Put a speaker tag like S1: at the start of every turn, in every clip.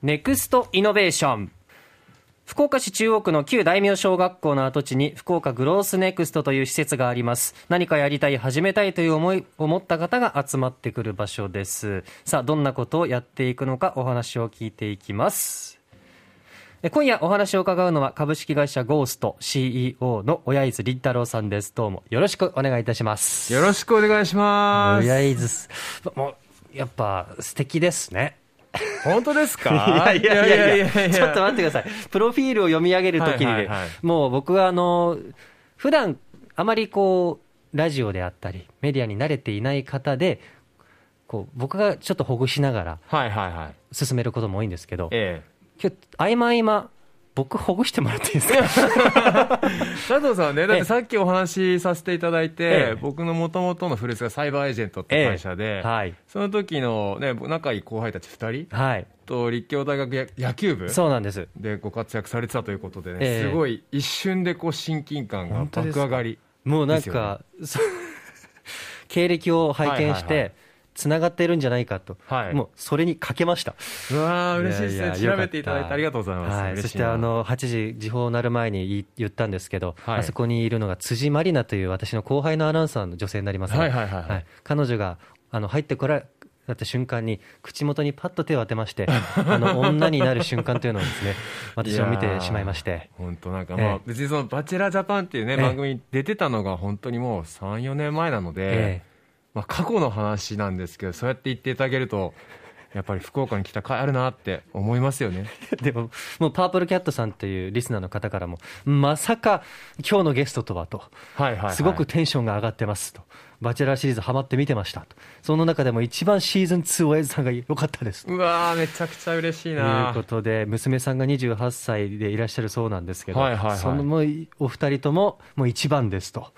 S1: ネクストイノベーション。福岡市中央区の旧大名小学校の跡地に福岡グロースネクストという施設があります。何かやりたい始めたいという思い思った方が集まってくる場所です。さあどんなことをやっていくのかお話を聞いていきます。え今夜お話を伺うのは株式会社ゴースト CEO の親伊豆林太郎さんです。どうもよろしくお願いいたします。
S2: よろしくお願いします。
S1: 親伊豆す。もうやっぱ素敵ですね
S2: 本当ですか？
S1: いやいやいや。いやちょっと待ってください。プロフィールを読み上げるときに。ね、
S2: はいはいはい。
S1: もう僕はあの、普段あまりこう、ラジオであったり、メディアに慣れていない方で、こう、僕がちょっとほぐしながら
S2: はいはいはい。
S1: 進めることも多いんですけど、
S2: え。
S1: 今日、合間合間、僕ほぐしてもらっていいですか？
S2: え。佐藤さんはね、だってさっきお話しさせていただいて、
S1: ええ
S2: 僕の元々の古巣がサイバーエージェントって会社で、
S1: はい。
S2: その時のね、仲いい後輩たち2人
S1: はい。
S2: と立教大学や野球部
S1: そうなんです。
S2: でご活躍されてたということでね、
S1: ええ
S2: すごい一瞬でこう親近感が爆上がり。
S1: もうなんか、経歴を拝見し
S2: はいはいは
S1: て、つながっているんじゃないかと、
S2: はい。
S1: もうそれにかけました。
S2: うわー嬉しいですね。調べていただいてありがとうございます。
S1: はい、そしてあ、の8時、時報なる前に言ったんですけど、
S2: はい。
S1: あそこにいるのが辻まりなという私の後輩のアナウンサーの女性になりますが
S2: はいはいはいはい。
S1: 彼女があの入ってこられた瞬間に、口元にパッと手を当てまして、あの女になる瞬間というのをですね、私も見てしまいまして。
S2: 本当なんか
S1: ええ。
S2: まあ、別にそのバチェラージャパンっていうね、
S1: ええ。
S2: 番組に出てたのが本当にもう3、4年前なので、
S1: え
S2: まあ過去の話なんですけど、そうやって言っていただけると、やっぱり福岡に来た甲斐あるなって思いますよね。
S1: え でも、もうパープルキャットさんというリスナーの方からも、まさか今日のゲストとはと、
S2: はいはい、はい。
S1: すごくテンションが上がってますと。バチェラーシリーズハマって見てましたと。その中でも一番シーズン2親父さんが良かったですと。
S2: うわー、めちゃくちゃ嬉しい
S1: という
S2: な
S1: ことで、娘さんが28歳でいらっしゃるそうなんですけど、
S2: はいはいはい
S1: そのもうお二人とももう一番ですと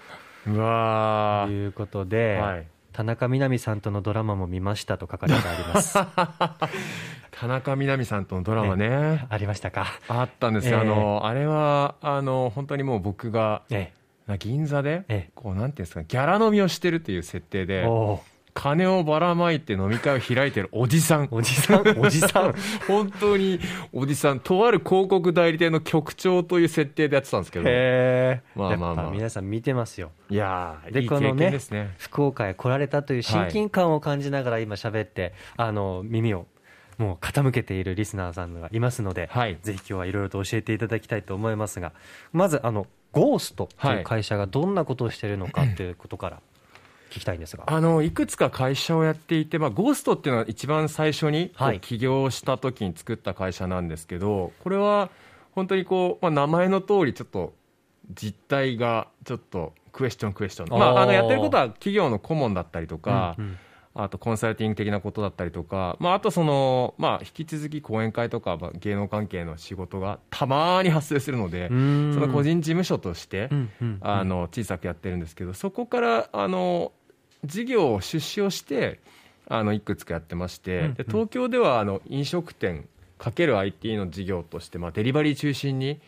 S2: うわー。
S1: いうことで、
S2: はい
S1: 田中みな実さんとのドラマも見ましたと書かれてあります。
S2: 田中みな実さんとのドラマね。
S1: ありましたか？
S2: あったんですよ、
S1: ええ
S2: あのあれはあの本当にもう僕が
S1: え
S2: な銀座で、
S1: ええ
S2: こうなんていうんですかギャラ飲みをしてるっていう設定
S1: え、
S2: で金をばらまいて飲み会を開いてるおじさん。
S1: おじさん、おじさん？
S2: 本当におじさんとある広告代理店の局長という設定でやってたんですけど。い
S1: へえ。
S2: まあまあまあ。
S1: 皆さん見てますよ。
S2: やー
S1: で、
S2: いい
S1: このね
S2: ですね。
S1: 福岡へ来られたという親近感を感じながら今喋って、あの、耳をもう傾けているリスナーさんがいますので、
S2: はい。
S1: ぜひ今日はいろいろと教えていただきたいと思いますが、まず、あの、ゴーストという会社がどんなことをしているのかということから聞きたいんですが。
S2: あのいくつか会社をやっていて、まあ、ゴーストっていうのは一番最初に
S1: はい。
S2: 起業した時に作った会社なんですけど、これは本当にこう、まあ、名前の通りちょっと実態がちょっとクエスチョンクエスチョン、ま
S1: あー。
S2: あ、あのやってることは企業の顧問だったりとか、
S1: うん。うん
S2: あとコンサルティング的なことだったりとか、まあ、あとその、まあ、引き続き講演会とか、まあ、芸能関係の仕事がたまに発生するので、その個人事務所として、
S1: うんうんうん。
S2: あの小さくやってるんですけどそこからあの事業を出資をしてあのいくつかやってまして、
S1: うんうん
S2: で東京ではあの飲食店かける IT の事業として、まあ、デリバリー中心に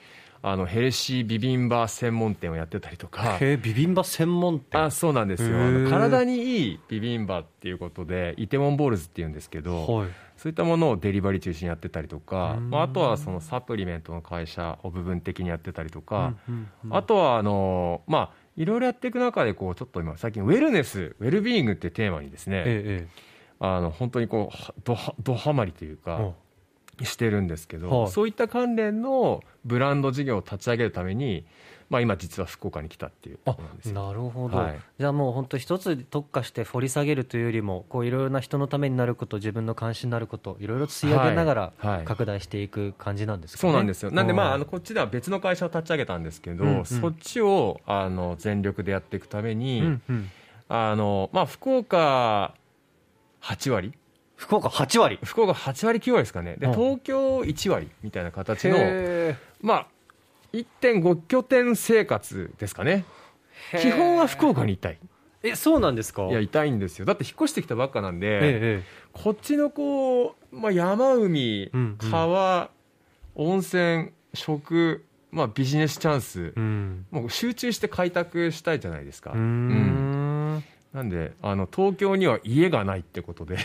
S2: あのヘルシービビンバ専門店をやってたりとか。
S1: へえ、ビビンバ専門店。
S2: あそうなんですよ体にいいビビンバっていうことでイテウォンボールズっていうんですけど、
S1: はい。
S2: そういったものをデリバリー中心にやってたりとか、
S1: うん
S2: まあ、あとはそのサプリメントの会社を部分的にやってたりとか、
S1: うんうんうん
S2: あとはあの、まあ、いろいろやっていく中でこうちょっと今最近ウェルネスウェルビーイングってテーマにですね、
S1: ええ、
S2: あの本当にこうはどはどハマりというか、
S1: ええ。
S2: してるんですけど、
S1: はい
S2: そういった関連のブランド事業を立ち上げるために、まあ、今実は福岡に来たっていうころなんです。よ。
S1: なるほど、
S2: はい。
S1: じゃあもう本当一つ特化して掘り下げるというよりもこういろいろな人のためになること自分の関心になることいろいろ吸い上げながら拡大していく感じなんですかね、
S2: そうなんですよ。なんで、まあ、あの、
S1: う
S2: こっちでは別の会社を立ち上げたんですけど、
S1: うんうん。
S2: そっちを、あの、全力でやっていくために、
S1: んうん。
S2: あの、まあ、福岡8割。
S1: 福岡8割？
S2: 福岡8割9割ですかね。で、
S1: うん。
S2: 東京1割みたいな形の、
S1: へ
S2: まあ、1.5拠点生活ですかね。
S1: ー。
S2: 基本は福岡にいたい。
S1: えそうなんですか？
S2: いや、いたいんですよ。だって引っ越してきたばっかなんで、
S1: ええ
S2: こっちのこう、まあ、山、海
S1: うんうん、
S2: 川、温泉、食、まあ、ビジネスチャンス
S1: ええ、うん。
S2: もう集中して開拓したいじゃないですか。
S1: うーん。
S2: なんであの東京には家がないってことで。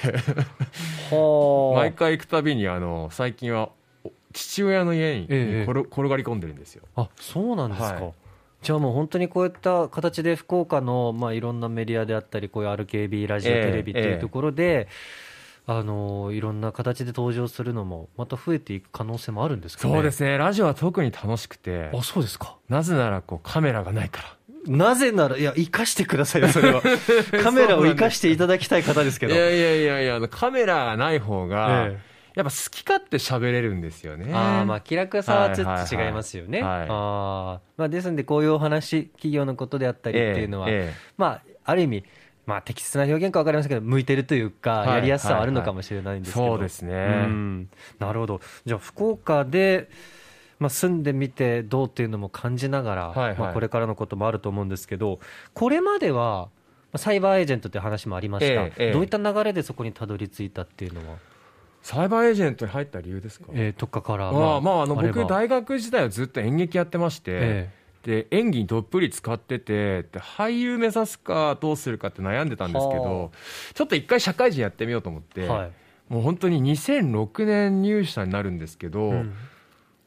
S1: は
S2: 毎回行くたびにあの最近はお父親の家に
S1: ええ
S2: 転転がり込んでるんですよ。
S1: あそうなんですか、
S2: はい。
S1: じゃあもう本当にこういった形で福岡の、まあ、いろんなメディアであったりこういう RKB ラジオ、
S2: ええ
S1: テレビっていうところで、あのいろんな形で登場するのもまた増えていく可能性もあるんですかね？
S2: そうですね。ラジオは特に楽しくて。
S1: あそうですか。
S2: なぜならこうカメラがないから。
S1: なぜならいや生かしてくださいよそれは。カメラを生かしていただきたい方ですけど。
S2: いやいやいやいやカメラがない方が、
S1: ええ
S2: やっぱ好き勝手喋れるんですよね。
S1: あーまあ気楽さはちょっと違いますよね。
S2: はいはいはい
S1: あー。まあ、ですんで、こういうお話、企業のことであったりっていうのは、
S2: ええええ。
S1: まあ、ある意味、まあ、適切な表現か分かりませんけど、向いてるというか、
S2: はい。
S1: やりやすさはあるのかもしれないんですけど、
S2: そうですね。
S1: うん。なるほど、じゃあ、福岡で、まあ、住んでみてどうっていうのも感じながら、
S2: はいはい。
S1: まあ、これからのこともあると思うんですけど、これまでは、まあサイバーエージェントっていう話もありました、
S2: ええええ。
S1: どういった流れでそこにたどり着いたっていうのは、
S2: サイバーエージェントに入った理由ですか、
S1: えー、とかから、
S2: まあまああの僕大学時代はずっと演劇やってまして、
S1: え
S2: で演技にどっぷり使っててで俳優目指すかどうするかって悩んでたんですけ
S1: は
S2: どちょっと一回社会人やってみようと思って、
S1: はい。
S2: もう本当に2006年入社になるんですけど、
S1: うん。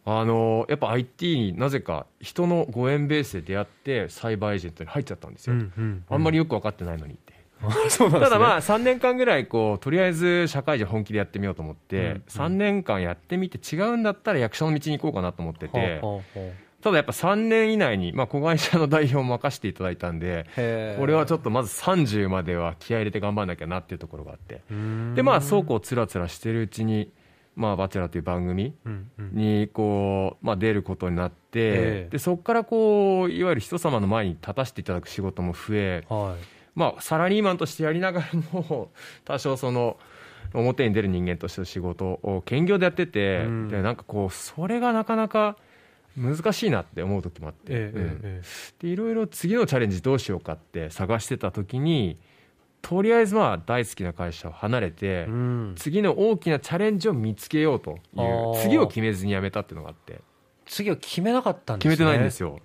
S2: あのやっぱ IT になぜか人のご縁ベースで出会ってサイバーエージェントに入っちゃったんですよ、
S1: うんうん
S2: あんまりよく分かってないのにって。
S1: そうなんですね。
S2: ただまあ3年間ぐらいこうとりあえず社会人本気でやってみようと思って、
S1: うんうん。
S2: 3年間やってみて違うんだったら役者の道に行こうかなと思ってて、ただやっぱ3年以内に、まあ、子会社の代表を任せていただいたんでこれはちょっとまず30までは気合い入れて頑張らなきゃなっていうところがあって。でまあそうこうつらつらしてるうちに「まあ、バチェラー」という番組にこう、まあ、出ることになって、
S1: ええ
S2: でそこからこういわゆる人様の前に立たせていただく仕事も増え、
S1: はい
S2: まあ、サラリーマンとしてやりながらも 多少その表に出る人間としての仕事を兼業でやってて、
S1: うん。
S2: でなんかこうそれがなかなか難しいなって思う時もあって、
S1: ええ
S2: うん。
S1: え
S2: でいろいろ次のチャレンジどうしようかって探してた時にとりあえずまあ大好きな会社を離れて、
S1: えうん。
S2: 次の大きなチャレンジを見つけようという次を決めずに辞めたっていうのがあって。
S1: 次は決めなかったんですね。
S2: 決めてないんですよ。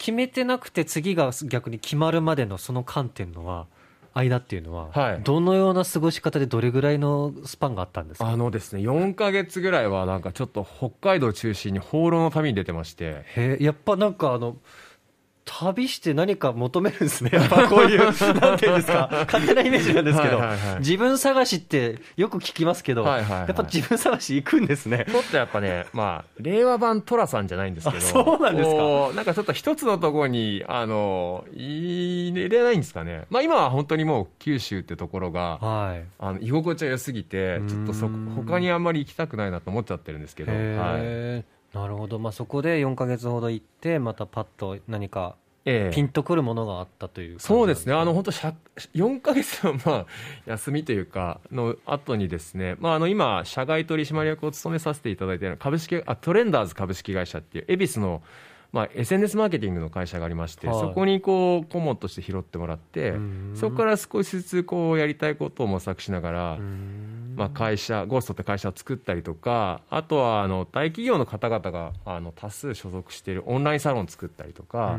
S1: 決めてなくて次が逆に決まるまでのその間っていうのは間っていうのは、
S2: はい。
S1: どのような過ごし方でどれぐらいのスパンがあったんですか？
S2: あのですね4か月ぐらいはなんかちょっと北海道を中心に放浪の旅に出てまして。
S1: へえやっぱなんかあの旅して何か求めるんですね。やっぱこういう、なんていうんですか、勝手なイメージなんですけど、
S2: はいはいはい
S1: 自分探しってよく聞きますけど、
S2: はいはいはい
S1: やっぱ自分探し行くんですね。
S2: ちょっとやっぱね、まあ、令和版トラさんじゃないんですけど、
S1: あそうなんですか
S2: なんかちょっと一つのところに、あの、入れないんですかね。まあ今は本当にもう九州ってところが、
S1: はい。
S2: あの居心地が良すぎて、ちょっとそ他にあんまり行きたくないなと思っちゃってるんですけど、はい。
S1: なるほど。まあそこで4ヶ月ほど行って、またパッと何か
S2: ええ。
S1: ピンとくるものがあったという
S2: そうですね、あの本当、4か月のまあ 休みというか、の後にですね、まあ、あの今、社外取締役を務めさせていただいている株式あトレンダーズ株式会社っていう、恵比寿の、まあ、SNS マーケティングの会社がありまして、
S1: はい
S2: そこにこう顧問として拾ってもらって
S1: うん、
S2: そこから少しずつこうやりたいことを模索しながらまあ、会社、ゴーストって会社を作ったりとか、あとはあの大企業の方々があの多数所属しているオンラインサロンを作ったりとか、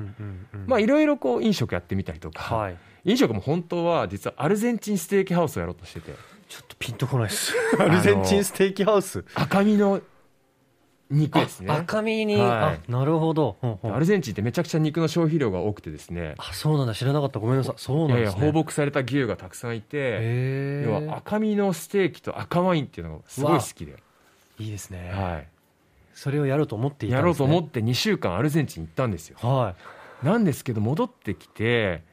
S2: いろいろこう飲食やってみたりとか。
S1: はい。
S2: 飲食も本当は実はアルゼンチンステーキハウスをやろうとしてて
S1: ちょっとピンとこないです。アルゼンチンステーキハウス。
S2: 赤身の肉ですね
S1: あ赤身に、
S2: はい
S1: あ、なるほど。
S2: アルゼンチンってめちゃくちゃ肉の消費量が多くてですね
S1: あ、そうなんだ。知らなかった。ごめんなさい。そう
S2: いやいや
S1: なんですね。
S2: 放牧された牛がたくさんいて
S1: へ
S2: 要は
S1: え。
S2: 赤身のステーキと赤ワインっていうのがすごい好きで、
S1: いいですね。
S2: は
S1: それをやろうと思ってい
S2: い、
S1: たんです、ね。
S2: やろうと思って2週間アルゼンチン行ったんですよ
S1: はい。
S2: なんですけど戻ってきて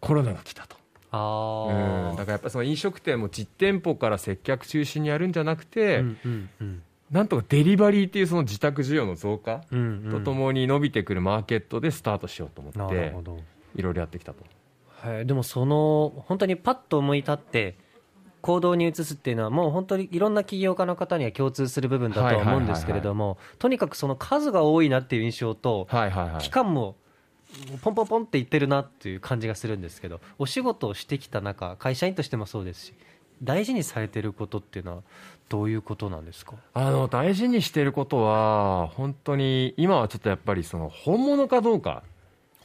S2: コロナが来たと
S1: ああ。
S2: うんだからやっぱその飲食店も実店舗から接客中心にやるんじゃなくて、
S1: うんうんうん
S2: なんとかデリバリーっていうその自宅需要の増加とともに伸びてくるマーケットでスタートしようと思
S1: な
S2: って。いろいろやってきたと。
S1: はい、でもその本当にパッと思い立って行動に移すっていうのはもう本当にいろんな起業家の方には共通する部分だとは思うんですけれどもとにかくその数が多いなっていう印象と期間もポンポンポンっていってるなっていう感じがするんですけどお仕事をしてきた中会社員としてもそうですし大事にされてることっていうのはどういうことなんですか？
S2: あの大事にしていることは本当に今はちょっとやっぱりその本物かどうか。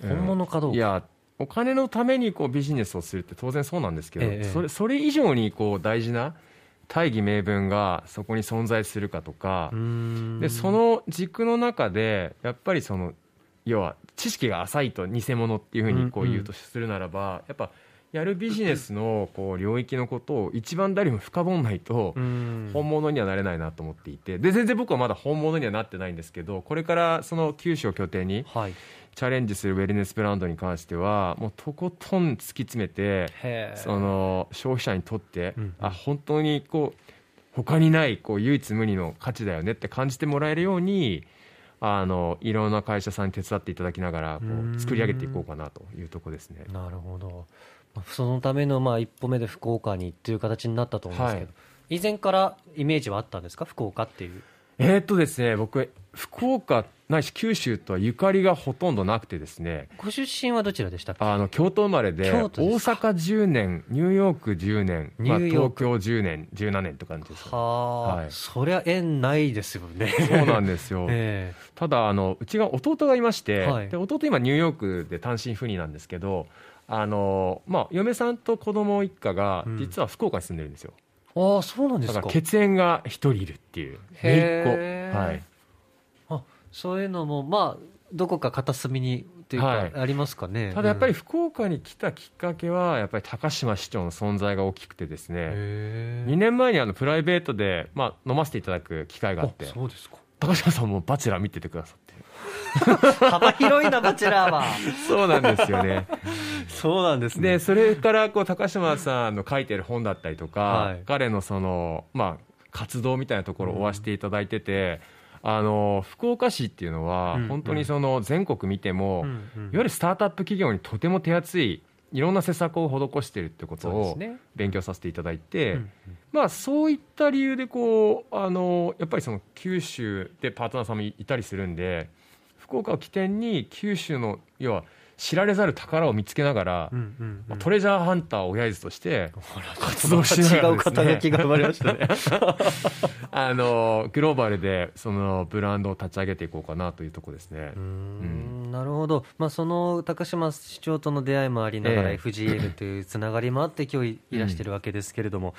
S1: 本物かどうか。
S2: いやお金のためにこうビジネスをするって当然そうなんですけど、
S1: ええ
S2: それそれ以上にこう大事な大義名分がそこに存在するかとか。
S1: う、ん。
S2: でその軸の中でやっぱりその要は知識が浅いと偽物っていうふうにこう
S1: うんうん。
S2: 言うとするならば、やっぱやるビジネスのこう領域のことを一番誰も深掘んないと
S1: うん。
S2: 本物にはなれないなと思っていて。で全然僕はまだ本物にはなってないんですけどこれからその九州を拠点に
S1: はい。
S2: チャレンジするウェルネスブランドに関してはもうとことん突き詰めてその消費者にとって、あ本当にこう他にないこう唯一無二の価値だよねって感じてもらえるようにあのいろんな会社さんに手伝っていただきながらこ
S1: う
S2: 作り上げていこうかなというところですね。
S1: なるほど。まあそのためのまあ一歩目で福岡にっていう形になったと思うんですけど、
S2: はい。
S1: 以前からイメージはあったんですか？福岡っていう。
S2: えーっとですね僕福岡ないし九州とはゆかりがほとんどなくてですね。
S1: ご出身はどちらでした
S2: あの京都生まれで大阪10年ニューヨーク10年、まあ、東京10年17年って感じです
S1: はあ、
S2: はい。
S1: そりゃ縁ないですよね。
S2: そうなんですよ。
S1: え。
S2: ただあのうちが弟がいまして、
S1: はい。
S2: で弟今ニューヨークで単身赴任なんですけどあの、まあ、嫁さんと子供一家が
S1: うん。
S2: 実は福岡に住んでるんですよ、
S1: ああそうなんですか。
S2: 血縁が一人いるっていう。
S1: へ
S2: はい。
S1: あそういうのもまあどこか片隅にというか、
S2: はい。
S1: ありますかね。
S2: ただやっぱり
S1: うん。
S2: 福岡に来たきっかけはやっぱり高島市長の存在が大きくてですね。
S1: へ
S2: 2年前にあのプライベートで、まあ、飲ませていただく機会があって。
S1: あそうですか。
S2: 高島さんも「バチェラー」見ててくださって。
S1: 幅広いなバチェラーは。
S2: そうなんですよね
S1: そうなんです
S2: でそれからこう高島さんの書いてる本だったりとか、
S1: はい。
S2: 彼のその、まあ、活動みたいなところを追わせていただいてて、あの福岡市っていうのは
S1: うんうん。
S2: 本当にその全国見ても、
S1: うんうん。
S2: いわゆるスタートアップ企業にとても手厚いいろんな施策を施しているってことを勉強させていただいて、
S1: うん。
S2: まあ、そういった理由でこうあのやっぱりその九州でパートナーさんもいたりするんで福岡を起点に九州の要は知られざる宝を見つけながら、
S1: うんうんうん。
S2: まあトレジャーハンター親父として活動しながら
S1: 違う肩書きが生まれましたね。
S2: あのグローバルでそのブランドを立ち上げていこうかなというところですね。
S1: うー。んなるほど、まあ、その高島市長との出会いもありながら、
S2: ええ
S1: FGL というつながりもあって、今日いらしてるわけですけれども、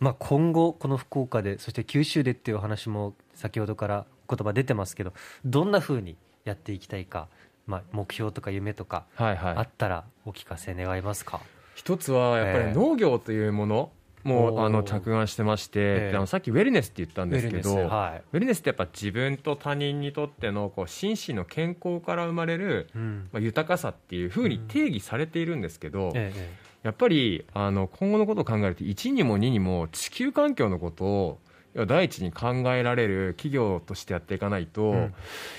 S1: まあ、今後、この福岡で、そして九州でっていうお話も先ほどから言葉出てますけど、どんなふうにやっていきたいか、まあ、目標とか夢とか
S2: はいはい。
S1: あったら、お聞かせ願いますか？
S2: 一つはやっぱ
S1: ええ。
S2: り農業というものも、あの着眼してまして、
S1: ええ。
S2: であのさっきウェルネスって言ったんですけど、
S1: ウェルネスはい。
S2: ウェルネスってやっぱ自分と他人にとってのこう心身の健康から生まれる、
S1: うん。
S2: まあ、豊かさっていうふうに定義されているんですけど、
S1: ええ
S2: やっぱりあの今後のことを考えると1にも2にも地球環境のことを第一に考えられる企業としてやっていかないと、
S1: うん。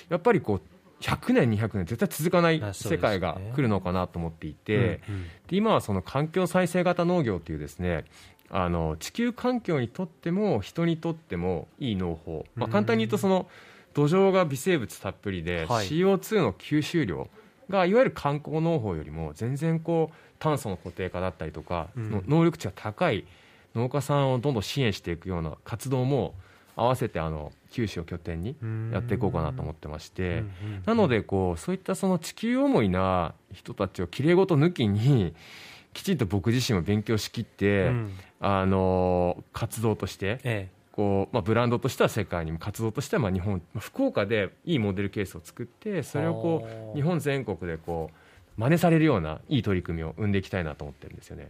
S2: やっぱりこう100年200年絶対続かない世界が来るのかなと思っていて、で今はその環境再生型農業というですねあの地球環境にとっても人にとってもいい農法、まあ、
S1: うん。
S2: 簡単に言うとその土壌が微生物たっぷりで、
S1: はい。
S2: CO2 の吸収量がいわゆる観光農法よりも全然こう炭素の固定化だったりとか、能力値が高い農家さんをどんどん支援していくような活動も合わせてあの九州を拠点にやっていこうかなと思ってまして。なのでこうそういったその地球思いな人たちをきれいごと抜きにきちんと僕自身も勉強しきって、
S1: うん
S2: あの活動として
S1: え
S2: こう、まあ、ブランドとしては世界にも活動としてはまあ日本まあ福岡でいいモデルケースを作ってそれをこ
S1: はあ
S2: う日本全国でこう真似されるようないい取り組みを生んでいきたいなと思ってるんですよね。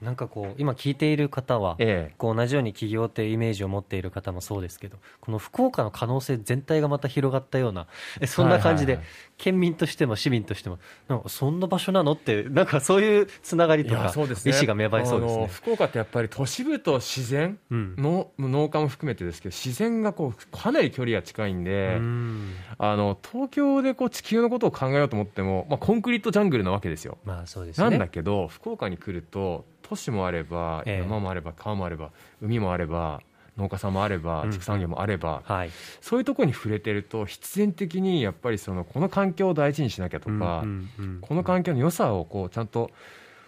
S1: えなんかこう今聞いている方は、
S2: ええ
S1: こう同じように起業というイメージを持っている方もそうですけどこの福岡の可能性全体がまた広がったようなえそんな感じで、
S2: はいはいはい
S1: 県民としても市民としてもなんかそんな場所なのって なんかそういうつながり
S2: い
S1: とか
S2: やそうですね
S1: 意思が芽生えそうですね。
S2: 福岡ってやっぱり都市部と自然
S1: うん
S2: の農家も含めてですけど自然がこうかなり距離が近いんで、
S1: うん
S2: あの東京でこう地球のことを考えようと思っても、まあ、コンクリートジャングルなわけですよ。
S1: まあそうですね。
S2: なんだけど福岡に来ると都市もあれば
S1: ええ
S2: 山もあれば川もあれば海もあれば農家さんもあれば
S1: うん
S2: 畜産業もあれば、
S1: はい。
S2: そういうところに触れてると必然的にやっぱりそのこの環境を大事にしなきゃとか、
S1: うんうんうん
S2: この環境の良さをこうちゃんと、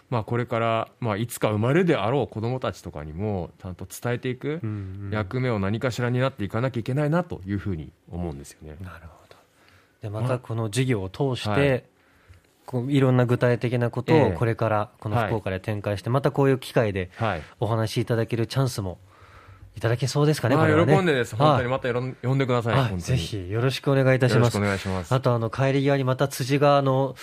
S2: まあ、これから、まあ、いつか生まれるであろう子どもたちとかにもちゃんと伝えていく役目を何かしらになっていかなきゃいけないなというふうに思うんですよね。
S1: なるほど。でまたこの事業を通して、
S2: はい
S1: こういろんな具体的なことを
S2: ええ。
S1: これからこの福岡で展開して、またこういう機会で
S2: はい。
S1: お話しいただけるチャンスもいただけそうですかね、
S2: まあ
S1: ね。
S2: 喜んでです、本当に
S1: はい
S2: また呼んでください、
S1: ぜひよろしくお願いいたします。
S2: ます。
S1: あとあの帰り際にまた辻がの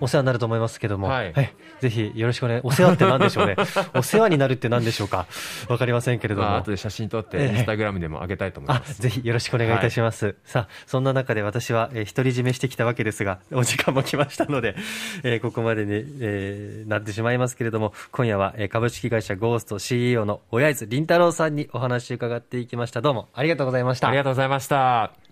S1: お世話になると思いますけども、
S2: はい
S1: ぜひよろしくお願い。お世話って何でしょうね？お世話になるって何でしょうか？わかりませんけれども。
S2: まあ後で写真撮って、
S1: ええ
S2: インスタグラムでも上げたいと思い
S1: あ
S2: ます。
S1: ぜひよろしくお願いいたします。さあ、そんな中で私は、えー独り占めしてきたわけですが、お時間も来ましたので、えーここまでに、えーなってしまいますけれども、今夜は、えー株式会社ゴースト CEO の親津凛太郎さんにお話を伺っていきました。どうもありがとうございました。
S2: ありがとうございました。